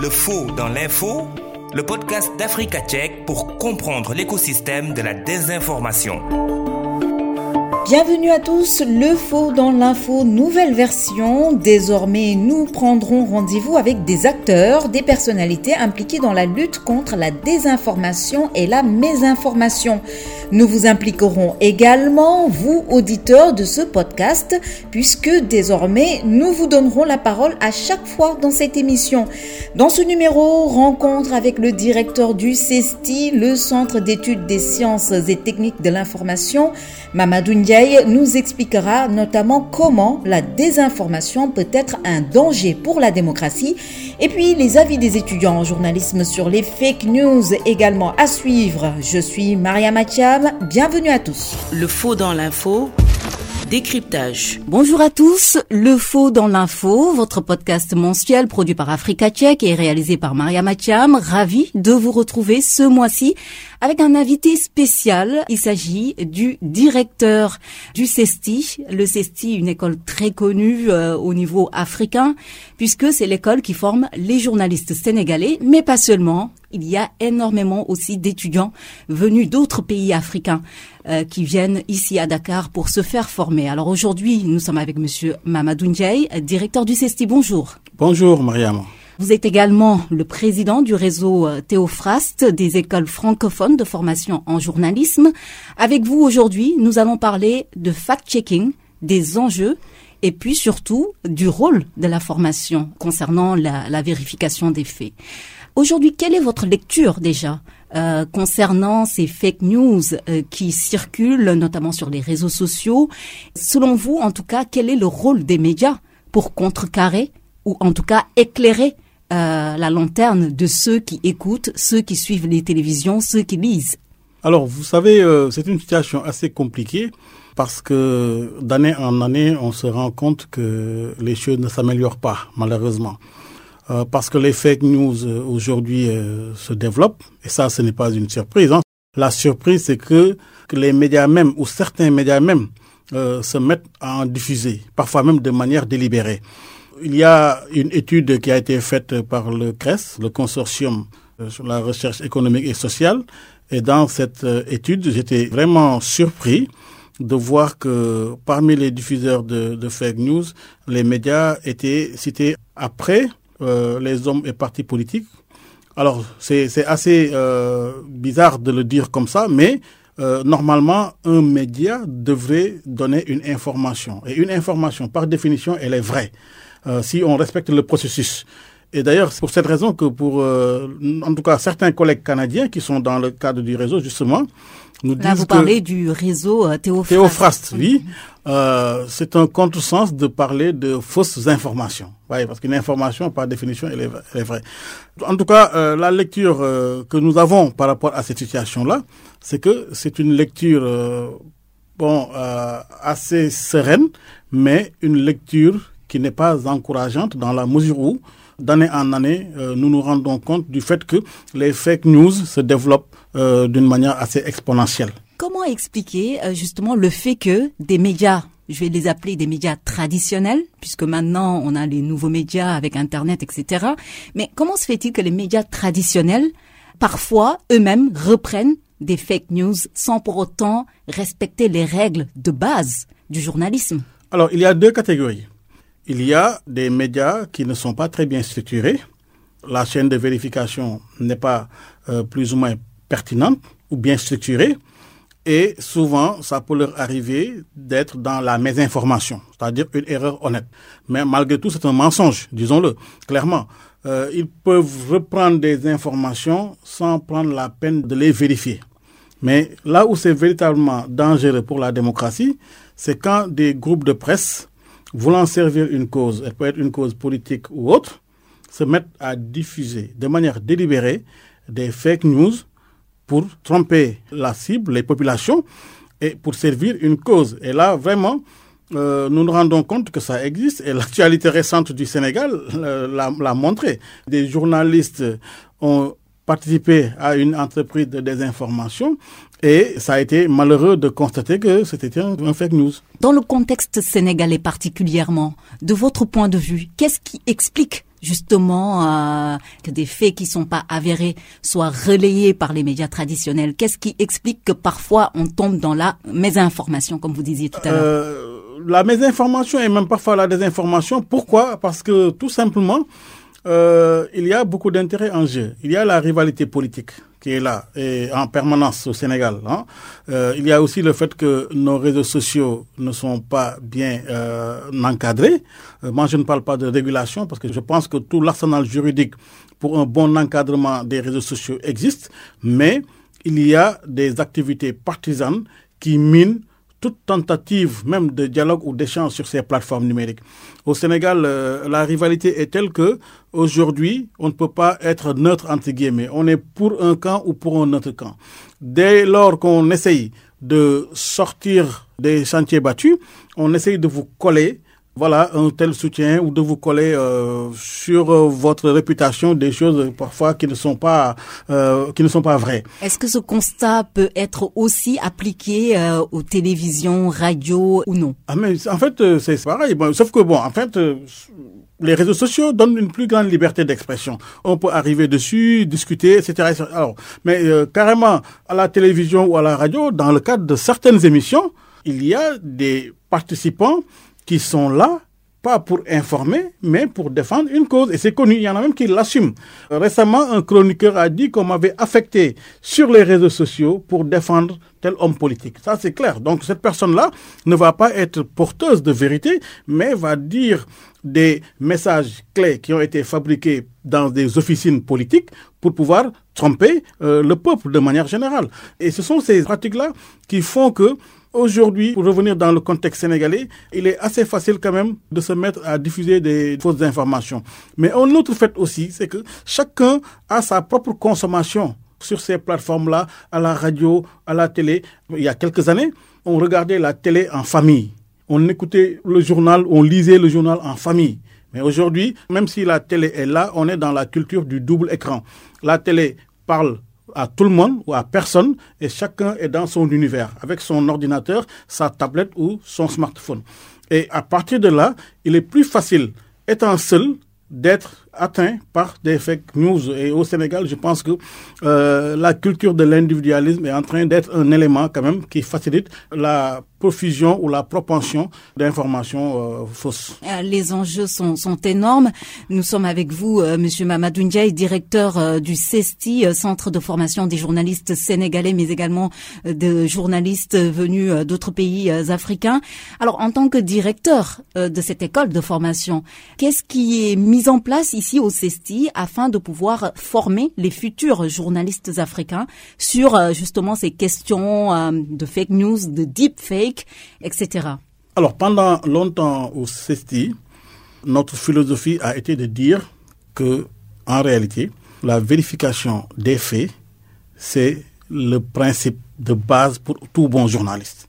Le faux dans l'info, le podcast d'Africa Tchèque pour comprendre l'écosystème de la désinformation. Bienvenue à tous, le faux dans l'info, nouvelle version. Désormais, nous prendrons rendez-vous avec des acteurs, des personnalités impliquées dans la lutte contre la désinformation et la mésinformation. Nous vous impliquerons également, vous, auditeurs de ce podcast, puisque désormais, nous vous donnerons la parole à chaque fois dans cette émission. Dans ce numéro, rencontre avec le directeur du CESTI, le Centre d'études des sciences et techniques de l'information, Mamadou Ndiaye nous expliquera notamment comment la désinformation peut être un danger pour la démocratie et puis les avis des étudiants en journalisme sur les fake news également à suivre. Je suis Maria Bienvenue à tous. Le faux dans l'info décryptage. Bonjour à tous, Le Faux dans l'info, votre podcast mensuel produit par Africa Tchèque et réalisé par Maria Mathiam. Ravi de vous retrouver ce mois-ci avec un invité spécial. Il s'agit du directeur du CESTI. Le CESTI, une école très connue euh, au niveau africain, puisque c'est l'école qui forme les journalistes sénégalais, mais pas seulement. Il y a énormément aussi d'étudiants venus d'autres pays africains euh, qui viennent ici à Dakar pour se faire former. Alors aujourd'hui, nous sommes avec Monsieur Mamadou Ndiaye, directeur du CESTI. Bonjour. Bonjour, Mariam. Vous êtes également le président du réseau euh, Théophraste des écoles francophones de formation en journalisme. Avec vous aujourd'hui, nous allons parler de fact-checking, des enjeux et puis surtout du rôle de la formation concernant la, vérification des faits. Aujourd'hui, quelle est votre lecture déjà euh, concernant ces fake news euh, qui circulent notamment sur les réseaux sociaux? Selon vous, en tout cas, quel est le rôle des médias pour contrecarrer ou en tout cas éclairer euh, la lanterne de ceux qui écoutent, ceux qui suivent les télévisions, ceux qui lisent Alors, vous savez, euh, c'est une situation assez compliquée parce que d'année en année, on se rend compte que les choses ne s'améliorent pas, malheureusement. Euh, parce que les fake news aujourd'hui se développent, et ça, ce n'est pas une surprise. Hein. La surprise, c'est que, que, les médias même, ou certains médias même, se mettent à en diffuser, parfois même de manière délibérée. Il y a une étude qui a été faite par le CRES, le consortium euh, sur la recherche économique et sociale. Et dans cette euh, étude, j'étais vraiment surpris de voir que parmi les diffuseurs de, fake news, les médias étaient cités après euh, les hommes et partis politiques. Alors, c'est assez bizarre de le dire comme ça, mais normalement, un média devrait donner une information. Et une information, par définition, elle est vraie. Euh, si on respecte le processus. Et d'ailleurs, c'est pour cette raison que pour, euh, en tout cas, certains collègues canadiens qui sont dans le cadre du réseau, justement, nous Là, vous parlez du réseau euh, Théophraste. Théophraste, oui. Euh, c'est un contresens de parler de fausses informations. Oui, parce qu'une information, par définition, elle est, elle est, vraie. En tout cas, euh, la lecture euh, que nous avons par rapport à cette situation-là, c'est que c'est une lecture, bon, assez sereine, mais une lecture qui n'est pas encourageante dans la mesure où, d'année en année, euh, nous nous rendons compte du fait que les fake news se développent euh, d'une manière assez exponentielle. Comment expliquer euh, justement le fait que des médias je vais les appeler des médias traditionnels, puisque maintenant on a les nouveaux médias avec Internet, etc. Mais comment se fait-il que les médias traditionnels, parfois eux-mêmes, reprennent des fake news sans pour autant respecter les règles de base du journalisme? Alors, il y a deux catégories. Il y a des médias qui ne sont pas très bien structurés. La chaîne de vérification n'est pas euh, plus ou moins pertinente ou bien structurée. Et souvent, ça peut leur arriver d'être dans la mésinformation, c'est-à-dire une erreur honnête. Mais malgré tout, c'est un mensonge, disons-le clairement. Euh, ils peuvent reprendre des informations sans prendre la peine de les vérifier. Mais là où c'est véritablement dangereux pour la démocratie, c'est quand des groupes de presse voulant servir une cause, elle peut être une cause politique ou autre, se mettent à diffuser de manière délibérée des fake news pour tromper la cible, les populations, et pour servir une cause. Et là, vraiment, euh, nous nous rendons compte que ça existe et l'actualité récente du Sénégal euh, l'a montré. Des journalistes ont participé à une entreprise de désinformation et ça a été malheureux de constater que c'était un, un, fake news. Dans le contexte sénégalais particulièrement, de votre point de vue, qu'est-ce qui explique justement euh, que des faits qui sont pas avérés soient relayés par les médias traditionnels? Qu'est-ce qui explique que parfois on tombe dans la mésinformation, comme vous disiez tout à l'heure? Euh, La mésinformation et même parfois la désinformation. Pourquoi? Parce que tout simplement, euh, il y a beaucoup d'intérêts en jeu. Il y a la rivalité politique qui est là et en permanence au Sénégal. Hein. Euh, il y a aussi le fait que nos réseaux sociaux ne sont pas bien euh, encadrés. Moi, je ne parle pas de régulation parce que je pense que tout l'arsenal juridique pour un bon encadrement des réseaux sociaux existe, mais il y a des activités partisanes qui minent toute tentative même de dialogue ou d'échange sur ces plateformes numériques. Au Sénégal, euh, la rivalité est telle que aujourd'hui, on ne peut pas être neutre entre guillemets. On est pour un camp ou pour un autre camp. Dès lors qu'on essaye de sortir des chantiers battus, on essaye de vous coller voilà un tel soutien ou de vous coller euh, sur euh, votre réputation des choses parfois qui ne sont pas euh, qui ne sont pas vraies. Est-ce que ce constat peut être aussi appliqué aux télévisions, radios ou non? Ah mais en fait c'est pareil. sauf que bon en fait les réseaux sociaux donnent une plus grande liberté d'expression. On peut arriver dessus, discuter, etc. Alors, mais carrément à la télévision ou à la radio, dans le cadre de certaines émissions, il y a des participants qui sont là pas pour informer, mais pour défendre une cause. Et c'est connu, il y en a même qui l'assument. Récemment, un chroniqueur a dit qu'on m'avait affecté sur les réseaux sociaux pour défendre tel homme politique. Ça, c'est clair. Donc, cette personne-là ne va pas être porteuse de vérité, mais va dire des messages clés qui ont été fabriqués dans des officines politiques pour pouvoir tromper euh, le peuple de manière générale. Et ce sont ces pratiques-là qui font que Aujourd'hui, pour revenir dans le contexte sénégalais, il est assez facile quand même de se mettre à diffuser des fausses informations. Mais un autre fait aussi, c'est que chacun a sa propre consommation sur ces plateformes-là, à la radio, à la télé. Il y a quelques années, on regardait la télé en famille. On écoutait le journal, on lisait le journal en famille. Mais aujourd'hui, même si la télé est là, on est dans la culture du double écran. La télé parle à tout le monde ou à personne et chacun est dans son univers avec son ordinateur, sa tablette ou son smartphone. Et à partir de là, il est plus facile, étant seul, d'être atteint par des fake news. Et au Sénégal, je pense que euh, la culture de l'individualisme est en train d'être un élément quand même qui facilite la profusion ou la propension d'informations euh, fausses. Euh, les enjeux sont, énormes. Nous sommes avec vous, euh, Monsieur Mamadou Ndiaye, directeur du CESTI, Centre de formation des journalistes sénégalais, mais également de journalistes venus d'autres pays africains. Alors, en tant que directeur de cette école de formation, qu'est-ce qui est mis en place ici au CESTI afin de pouvoir former les futurs journalistes africains sur justement ces questions de fake news, de deep fake etc. Alors, pendant longtemps au CESTI, notre philosophie a été de dire que, en réalité, la vérification des faits, c'est le principe de base pour tout bon journaliste.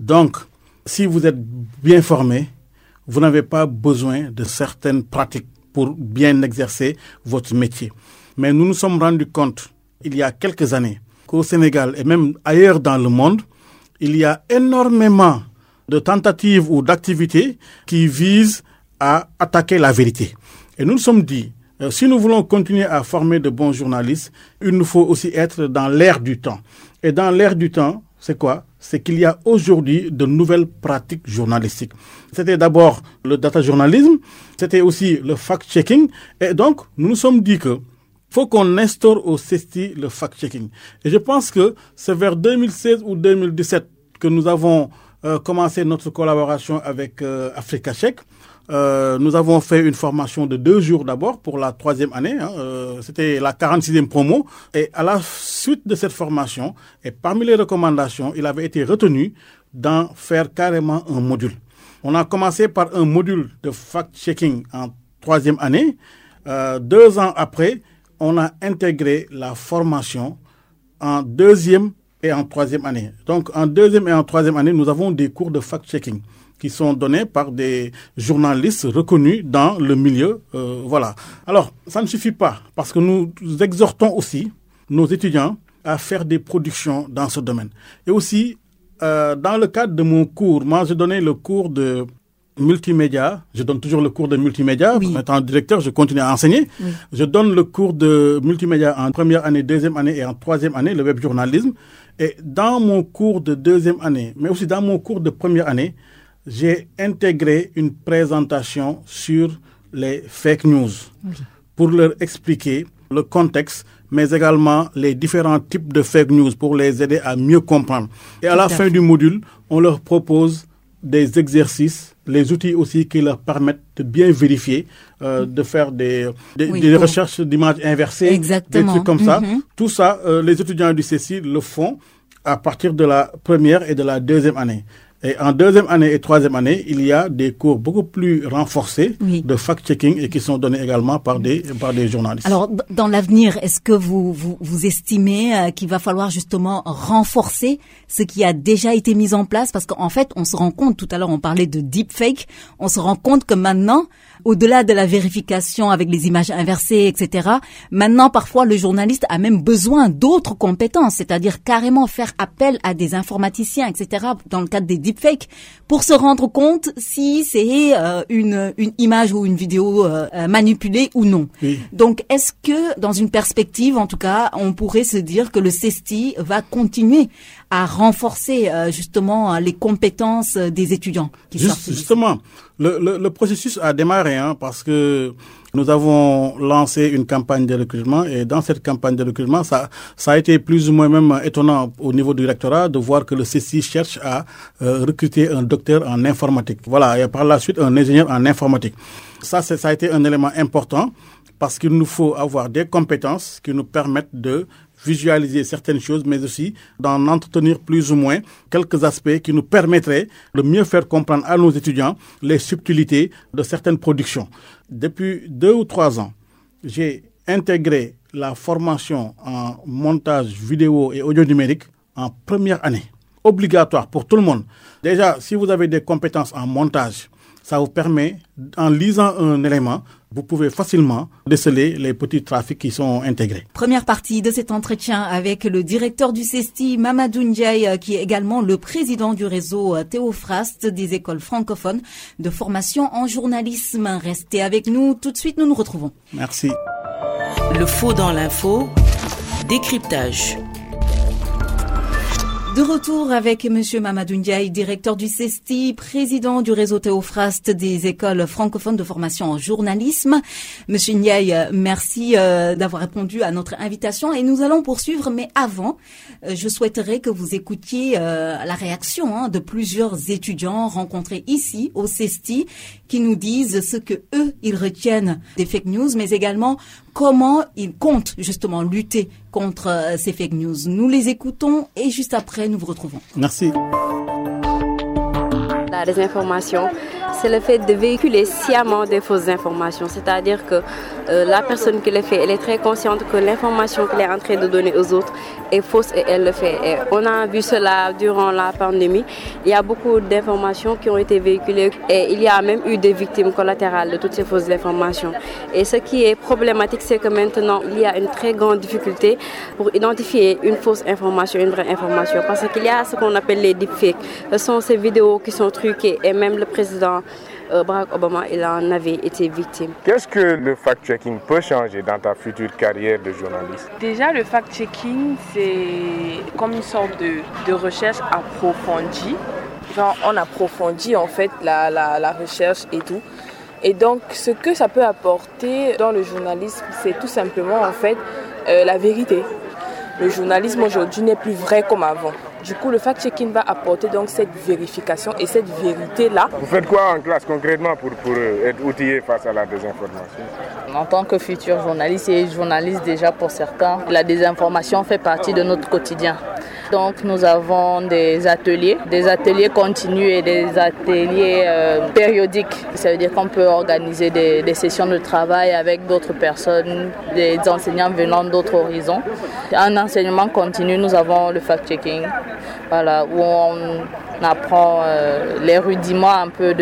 Donc, si vous êtes bien formé, vous n'avez pas besoin de certaines pratiques pour bien exercer votre métier. Mais nous nous sommes rendus compte, il y a quelques années, qu'au Sénégal et même ailleurs dans le monde, il y a énormément de tentatives ou d'activités qui visent à attaquer la vérité. Et nous nous sommes dit, euh, si nous voulons continuer à former de bons journalistes, il nous faut aussi être dans l'ère du temps. Et dans l'ère du temps, c'est quoi? C'est qu'il y a aujourd'hui de nouvelles pratiques journalistiques. C'était d'abord le data journalisme, c'était aussi le fact-checking. Et donc, nous nous sommes dit que faut qu'on instaure au CESTI le fact-checking. Et je pense que c'est vers 2016 ou 2017 que nous avons euh, commencé notre collaboration avec euh, Africa Check. Euh, nous avons fait une formation de deux jours d'abord pour la troisième année. Hein, euh, C'était la 46e promo. Et à la suite de cette formation, et parmi les recommandations, il avait été retenu d'en faire carrément un module. On a commencé par un module de fact-checking en troisième année. Euh, deux ans après, on a intégré la formation en deuxième et en troisième année. Donc en deuxième et en troisième année, nous avons des cours de fact-checking qui sont donnés par des journalistes reconnus dans le milieu. Euh, voilà. Alors, ça ne suffit pas parce que nous exhortons aussi nos étudiants à faire des productions dans ce domaine. Et aussi, euh, dans le cadre de mon cours, moi, j'ai donné le cours de multimédia. Je donne toujours le cours de multimédia. Oui. En étant directeur, je continue à enseigner. Oui. Je donne le cours de multimédia en première année, deuxième année et en troisième année, le web journalisme. Et dans mon cours de deuxième année, mais aussi dans mon cours de première année, j'ai intégré une présentation sur les fake news pour leur expliquer le contexte, mais également les différents types de fake news pour les aider à mieux comprendre. Et à Tout la fin fait. du module, on leur propose des exercices, les outils aussi qui leur permettent de bien vérifier, euh, de faire des, des, Oui, des pour- recherches d'images inversées, Exactement. des trucs comme ça. Mhm. Tout ça, euh, les étudiants du CECI le font à partir de la première et de la deuxième année. Et en deuxième année et troisième année, il y a des cours beaucoup plus renforcés Oui. de fact-checking et qui sont donnés également par des, par des journalistes. Alors, dans l'avenir, est-ce que vous, vous, vous estimez euh, qu'il va falloir justement renforcer ce qui a déjà été mis en place? Parce qu'en fait, on se rend compte, tout à l'heure on parlait de deepfake, on se rend compte que maintenant, au-delà de la vérification avec les images inversées, etc., maintenant parfois le journaliste a même besoin d'autres compétences, c'est-à-dire carrément faire appel à des informaticiens, etc., dans le cadre des deepfakes, pour se rendre compte si c'est euh, une, une image ou une vidéo euh, euh, manipulée ou non. Oui. Donc, est-ce que, dans une perspective, en tout cas, on pourrait se dire que le CESTI va continuer à renforcer euh, justement les compétences euh, des étudiants qui Juste- justement, le, le, le processus a démarré hein, parce que nous avons lancé une campagne de recrutement et dans cette campagne de recrutement, ça, ça a été plus ou moins même étonnant au niveau du rectorat de voir que le CCI cherche à euh, recruter un docteur en informatique. Voilà, et par la suite un ingénieur en informatique. Ça, ça a été un élément important parce qu'il nous faut avoir des compétences qui nous permettent de visualiser certaines choses, mais aussi d'en entretenir plus ou moins quelques aspects qui nous permettraient de mieux faire comprendre à nos étudiants les subtilités de certaines productions. Depuis deux ou trois ans, j'ai intégré la formation en montage vidéo et audio numérique en première année, obligatoire pour tout le monde. Déjà, si vous avez des compétences en montage, ça vous permet, en lisant un élément, vous pouvez facilement déceler les petits trafics qui sont intégrés. Première partie de cet entretien avec le directeur du CESTI, Mamadou Ndiaye, euh, qui est également le président du réseau euh, Théophraste des écoles francophones de formation en journalisme. Restez avec nous. Tout de suite, nous nous retrouvons. Merci. Le faux dans l'info, décryptage. De retour avec Monsieur Mamadou Ndiaye, directeur du CESTI, président du réseau Théophraste des écoles francophones de formation en journalisme. Monsieur Ndiaye, euh, merci euh, d'avoir répondu à notre invitation et nous allons poursuivre. Mais avant, euh, je souhaiterais que vous écoutiez la réaction hein, de plusieurs étudiants rencontrés ici au CESTI qui nous disent ce que eux ils retiennent des fake news, mais également comment ils comptent justement lutter contre euh, ces fake news. Nous les écoutons et juste après nous vous retrouvons. Merci. La désinformation, c'est le fait de véhiculer sciemment des fausses informations. C'est-à-dire que euh, la personne qui le fait, elle est très consciente que l'information qu'elle est en train de donner aux autres est fausse et elle le fait. On a vu cela durant la pandémie. Il y a beaucoup d'informations qui ont été véhiculées et il y a même eu des victimes collatérales de toutes ces fausses informations. Et ce qui est problématique, c'est que maintenant, il y a une très grande difficulté pour identifier une fausse information, une vraie information. Parce qu'il y a ce qu'on appelle les deepfakes. Ce sont ces vidéos qui sont truquées et même le président euh, Barack Obama, il en avait été victime. Qu'est-ce que le fact-checking peut changer dans ta future carrière de journaliste? Déjà, le fact-checking, c'est comme une sorte de, de recherche approfondie. Genre, on approfondit en fait la, la, la recherche et tout. Et donc, ce que ça peut apporter dans le journalisme, c'est tout simplement en fait euh, la vérité. Le journalisme aujourd'hui n'est plus vrai comme avant. Du coup, le fact-checking va apporter donc cette vérification et cette vérité-là. Vous faites quoi en classe concrètement pour, pour euh, être outillé face à la désinformation? En tant que futur journaliste et journaliste déjà pour certains, la désinformation fait partie de notre quotidien. Donc nous avons des ateliers, des ateliers continus et des ateliers euh, périodiques. Ça veut dire qu'on peut organiser des, des, sessions de travail avec d'autres personnes, des enseignants venant d'autres horizons. En enseignement continu, nous avons le fact-checking, voilà, où on apprend euh, les rudiments un peu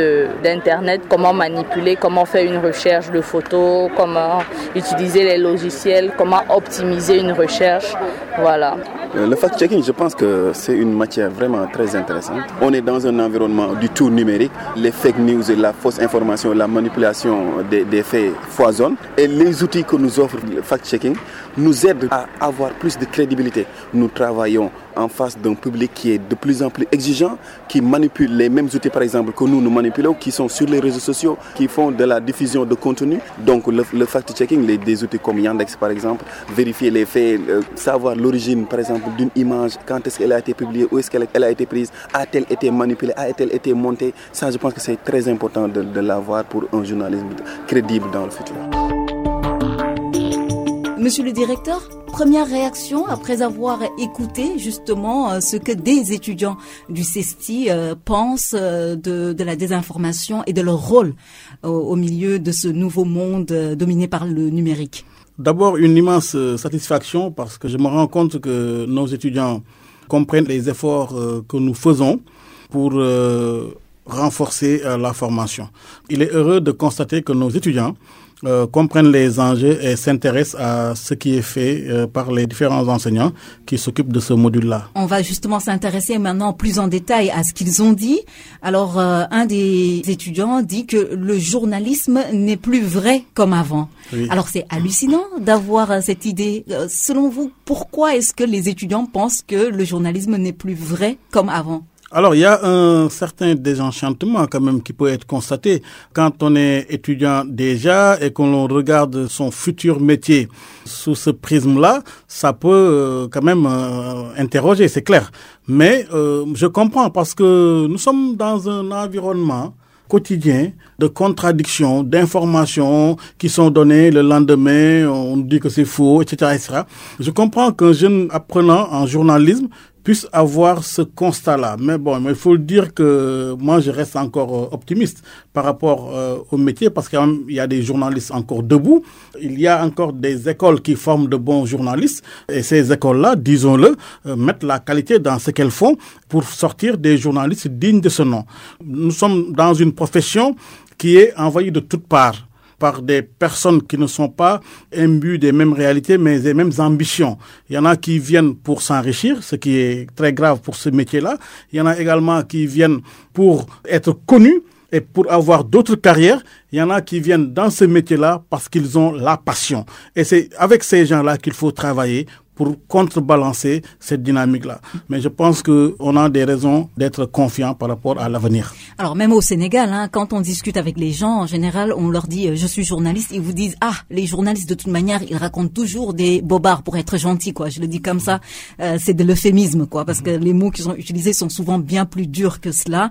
d'Internet, comment manipuler, comment faire une recherche de photos, comment utiliser les logiciels, comment optimiser une recherche. Voilà. Euh, le fact-checking, je pense que c'est une matière vraiment très intéressante. On est dans un environnement du tout numérique. Les fake news la fausse information, la manipulation des, des faits foisonnent. Et les outils que nous offre le fact-checking nous aident à avoir plus de crédibilité. Nous travaillons en face d'un public qui est de plus en plus exigeant, qui manipule les mêmes outils par exemple que nous nous manipulons, qui sont sur les réseaux sociaux, qui font de la diffusion de contenu. Donc le, fact-checking, des outils comme Yandex par exemple, vérifier les faits, euh, savoir l'origine par exemple d'une image, quand est-ce qu'elle a été publiée, où est-ce qu'elle a été prise, a-t-elle été manipulée, a-t-elle été montée? Ça je pense que c'est très important de, de l'avoir pour un journalisme crédible dans le futur. Monsieur le directeur, première réaction après avoir écouté justement euh, ce que des étudiants du CESTI euh, pensent euh, de, de, la désinformation et de leur rôle au milieu de ce nouveau monde dominé par le numérique. D'abord, une immense satisfaction parce que je me rends compte que nos étudiants comprennent les efforts que nous faisons pour renforcer la formation. Il est heureux de constater que nos étudiants euh, comprennent les enjeux et s'intéressent à ce qui est fait euh, par les différents enseignants qui s'occupent de ce module-là. On va justement s'intéresser maintenant plus en détail à ce qu'ils ont dit. Alors, euh, un des étudiants dit que le journalisme n'est plus vrai comme avant. Alors, c'est hallucinant d'avoir cette idée. selon vous, pourquoi est-ce que les étudiants pensent que le journalisme n'est plus vrai comme avant? Alors, il y a un certain désenchantement quand même qui peut être constaté quand on est étudiant déjà et qu'on regarde son futur métier sous ce prisme-là, ça peut euh, quand même euh, interroger, c'est clair. Mais euh, je comprends parce que nous sommes dans un environnement quotidien de contradictions, d'informations qui sont données le lendemain, on dit que c'est faux, etc., etc. Je comprends qu'un jeune apprenant en journalisme puisse avoir ce constat-là. Mais bon, il faut le dire que moi, je reste encore euh, optimiste par rapport euh, au métier parce qu'il y a des journalistes encore debout. Il y a encore des écoles qui forment de bons journalistes. Et ces écoles-là, disons-le, euh, mettent la qualité dans ce qu'elles font pour sortir des journalistes dignes de ce nom. Nous sommes dans une profession qui est envahie de toutes parts par des personnes qui ne sont pas imbues des mêmes réalités, mais des mêmes ambitions. Il y en a qui viennent pour s'enrichir, ce qui est très grave pour ce métier-là. Il y en a également qui viennent pour être connus et pour avoir d'autres carrières. Il y en a qui viennent dans ce métier-là parce qu'ils ont la passion. Et c'est avec ces gens-là qu'il faut travailler pour contrebalancer cette dynamique-là. Mais je pense qu'on a des raisons d'être confiants par rapport à l'avenir. Alors même au Sénégal, hein, quand on discute avec les gens, en général, on leur dit euh, je suis journaliste, ils vous disent ah les journalistes de toute manière ils racontent toujours des bobards pour être gentils quoi. Je le dis comme ça, euh, c'est de l'euphémisme quoi, parce que les mots qu'ils ont utilisés sont souvent bien plus durs que cela.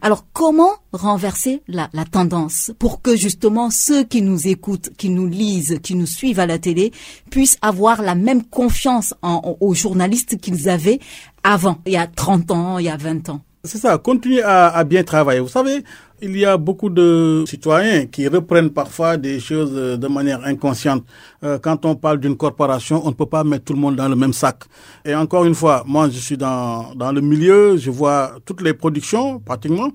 Alors comment renverser la, la tendance pour que justement ceux qui nous écoutent, qui nous lisent, qui nous suivent à la télé puissent avoir la même confiance aux journalistes qu'ils avaient avant, il y a 30 ans, il y a 20 ans. C'est ça, continuer à, bien travailler. Vous savez, il y a beaucoup de citoyens qui reprennent parfois des choses de manière inconsciente. Euh, quand on parle d'une corporation, on ne peut pas mettre tout le monde dans le même sac. Et encore une fois, moi je suis dans, dans le milieu, je vois toutes les productions pratiquement.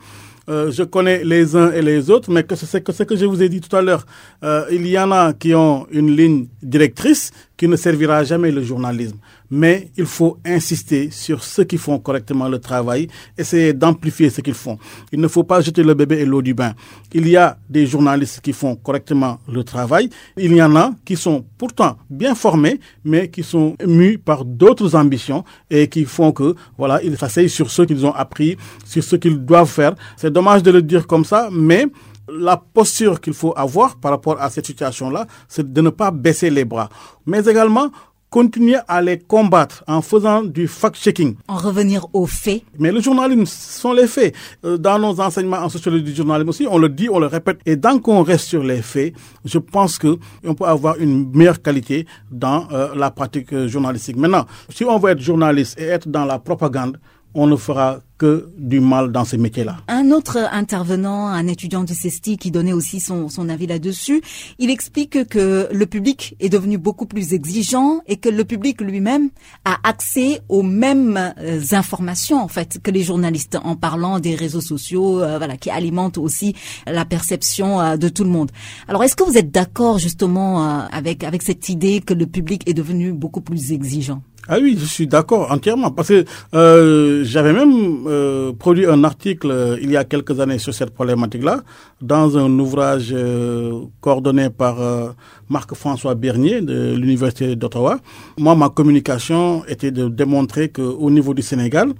Euh, je connais les uns et les autres, mais que c'est que ce que je vous ai dit tout à l'heure. Euh, il y en a qui ont une ligne directrice qui ne servira jamais le journalisme. Mais il faut insister sur ceux qui font correctement le travail, essayer d'amplifier ce qu'ils font. Il ne faut pas jeter le bébé et l'eau du bain. Il y a des journalistes qui font correctement le travail. Il y en a qui sont pourtant bien formés, mais qui sont mus par d'autres ambitions et qui font que, voilà, ils s'asseyent sur ce qu'ils ont appris, sur ce qu'ils doivent faire. C'est dommage de le dire comme ça, mais la posture qu'il faut avoir par rapport à cette situation-là, c'est de ne pas baisser les bras, mais également continuer à les combattre en faisant du fact-checking. En revenir aux faits. Mais le journalisme, ce sont les faits. Euh, dans nos enseignements en sociologie du journalisme aussi, on le dit, on le répète. Et tant qu'on reste sur les faits, je pense que on peut avoir une meilleure qualité dans euh, la pratique euh, journalistique. Maintenant, si on veut être journaliste et être dans la propagande, on ne fera que du mal dans ces métiers-là. Un autre intervenant, un étudiant du CESTI qui donnait aussi son, avis là-dessus, il explique que le public est devenu beaucoup plus exigeant et que le public lui-même a accès aux mêmes euh, informations en fait que les journalistes en parlant des réseaux sociaux, euh, voilà, qui alimentent aussi la perception euh, de tout le monde. Alors est-ce que vous êtes d'accord justement avec avec cette idée que le public est devenu beaucoup plus exigeant? Ah oui, je suis d'accord entièrement parce que euh, j'avais même euh, produit un article euh, il y a quelques années sur cette problématique-là dans un ouvrage euh, coordonné par euh, Marc-François Bernier de l'Université d'Ottawa. Moi, ma communication était de démontrer qu'au niveau du Sénégal,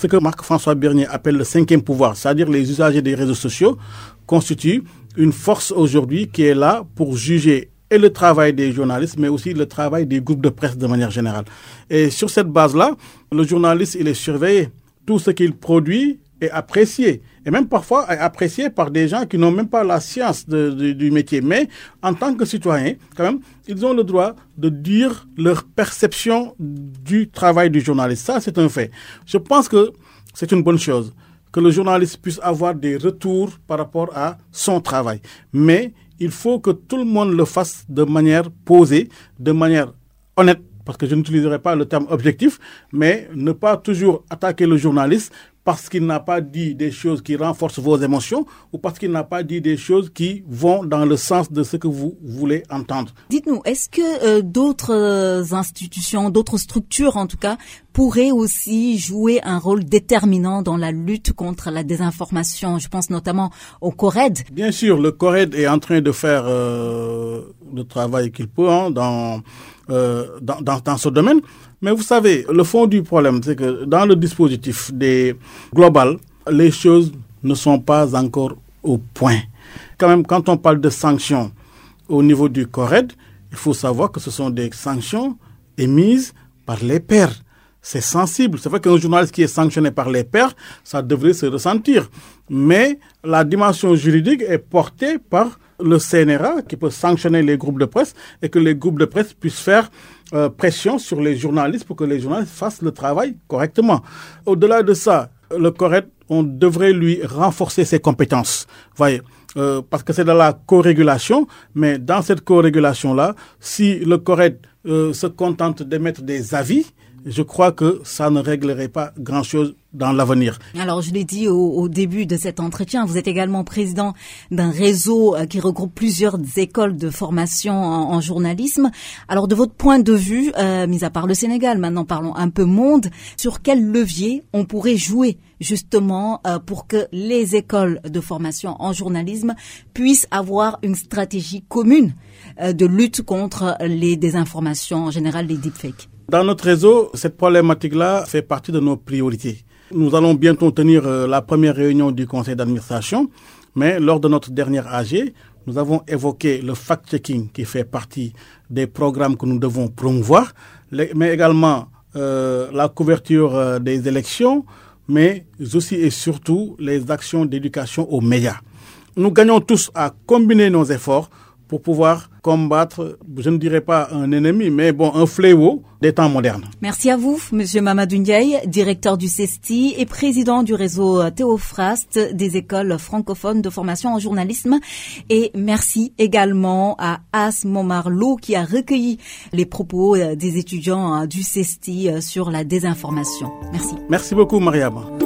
ce que Marc-François Bernier appelle le cinquième pouvoir, c'est-à-dire les usagers des réseaux sociaux, constitue une force aujourd'hui qui est là pour juger et le travail des journalistes, mais aussi le travail des groupes de presse de manière générale. Et sur cette base-là, le journaliste, il est surveillé. Tout ce qu'il produit est apprécié. Et même parfois est apprécié par des gens qui n'ont même pas la science du métier. Mais en tant que citoyens, quand même, ils ont le droit de dire leur perception du travail du journaliste. Ça, c'est un fait. Je pense que c'est une bonne chose que le journaliste puisse avoir des retours par rapport à son travail. Mais il faut que tout le monde le fasse de manière posée, de manière honnête, parce que je n'utiliserai pas le terme objectif, mais ne pas toujours attaquer le journaliste parce qu'il n'a pas dit des choses qui renforcent vos émotions ou parce qu'il n'a pas dit des choses qui vont dans le sens de ce que vous voulez entendre? Dites-nous, est-ce que euh, d'autres euh, institutions, d'autres structures en tout cas, pourraient aussi jouer un rôle déterminant dans la lutte contre la désinformation? Je pense notamment au CORED. Bien sûr, le CORED est en train de faire euh, le travail qu'il peut hein, dans, dans, dans, dans ce domaine. Mais vous savez, le fond du problème, c'est que dans le dispositif des global, les choses ne sont pas encore au point. Quand même, quand on parle de sanctions au niveau du CORED, il faut savoir que ce sont des sanctions émises par les pairs. C'est sensible. C'est vrai qu'un journaliste qui est sanctionné par les pairs, ça devrait se ressentir. Mais la dimension juridique est portée par le CNRA qui peut sanctionner les groupes de presse et que les groupes de presse puissent faire euh, pression sur les journalistes pour que les journalistes fassent le travail correctement. Au-delà de ça, le correct, on devrait lui renforcer ses compétences. Voyez, euh, parce que c'est de la co-régulation, mais dans cette co-régulation-là, si le correct euh, se contente d'émettre des avis, je crois que ça ne réglerait pas grand-chose dans l'avenir. Alors, je l'ai dit au, début de cet entretien, vous êtes également président d'un réseau euh, qui regroupe plusieurs écoles de formation en, journalisme. Alors, de votre point de vue, euh, mis à part le Sénégal, maintenant parlons un peu monde, sur quel levier on pourrait jouer justement euh, pour que les écoles de formation en journalisme puissent avoir une stratégie commune de lutte contre les désinformations, en général les deepfakes? Dans notre réseau, cette problématique-là fait partie de nos priorités. Nous allons bientôt tenir la première réunion du conseil d'administration, mais lors de notre dernière AG, nous avons évoqué le fact-checking qui fait partie des programmes que nous devons promouvoir, mais également euh, la couverture des élections, mais aussi et surtout les actions d'éducation aux médias. Nous gagnons tous à combiner nos efforts pour pouvoir combattre, je ne dirais pas un ennemi, mais bon, un fléau des temps modernes. Merci à vous, Monsieur Mamadou Ndiaye, directeur du CESTI et président du réseau Théophraste des écoles francophones de formation en journalisme. Et merci également à As Momarlo qui a recueilli les propos des étudiants du CESTI sur la désinformation. Merci. Merci beaucoup, Mariama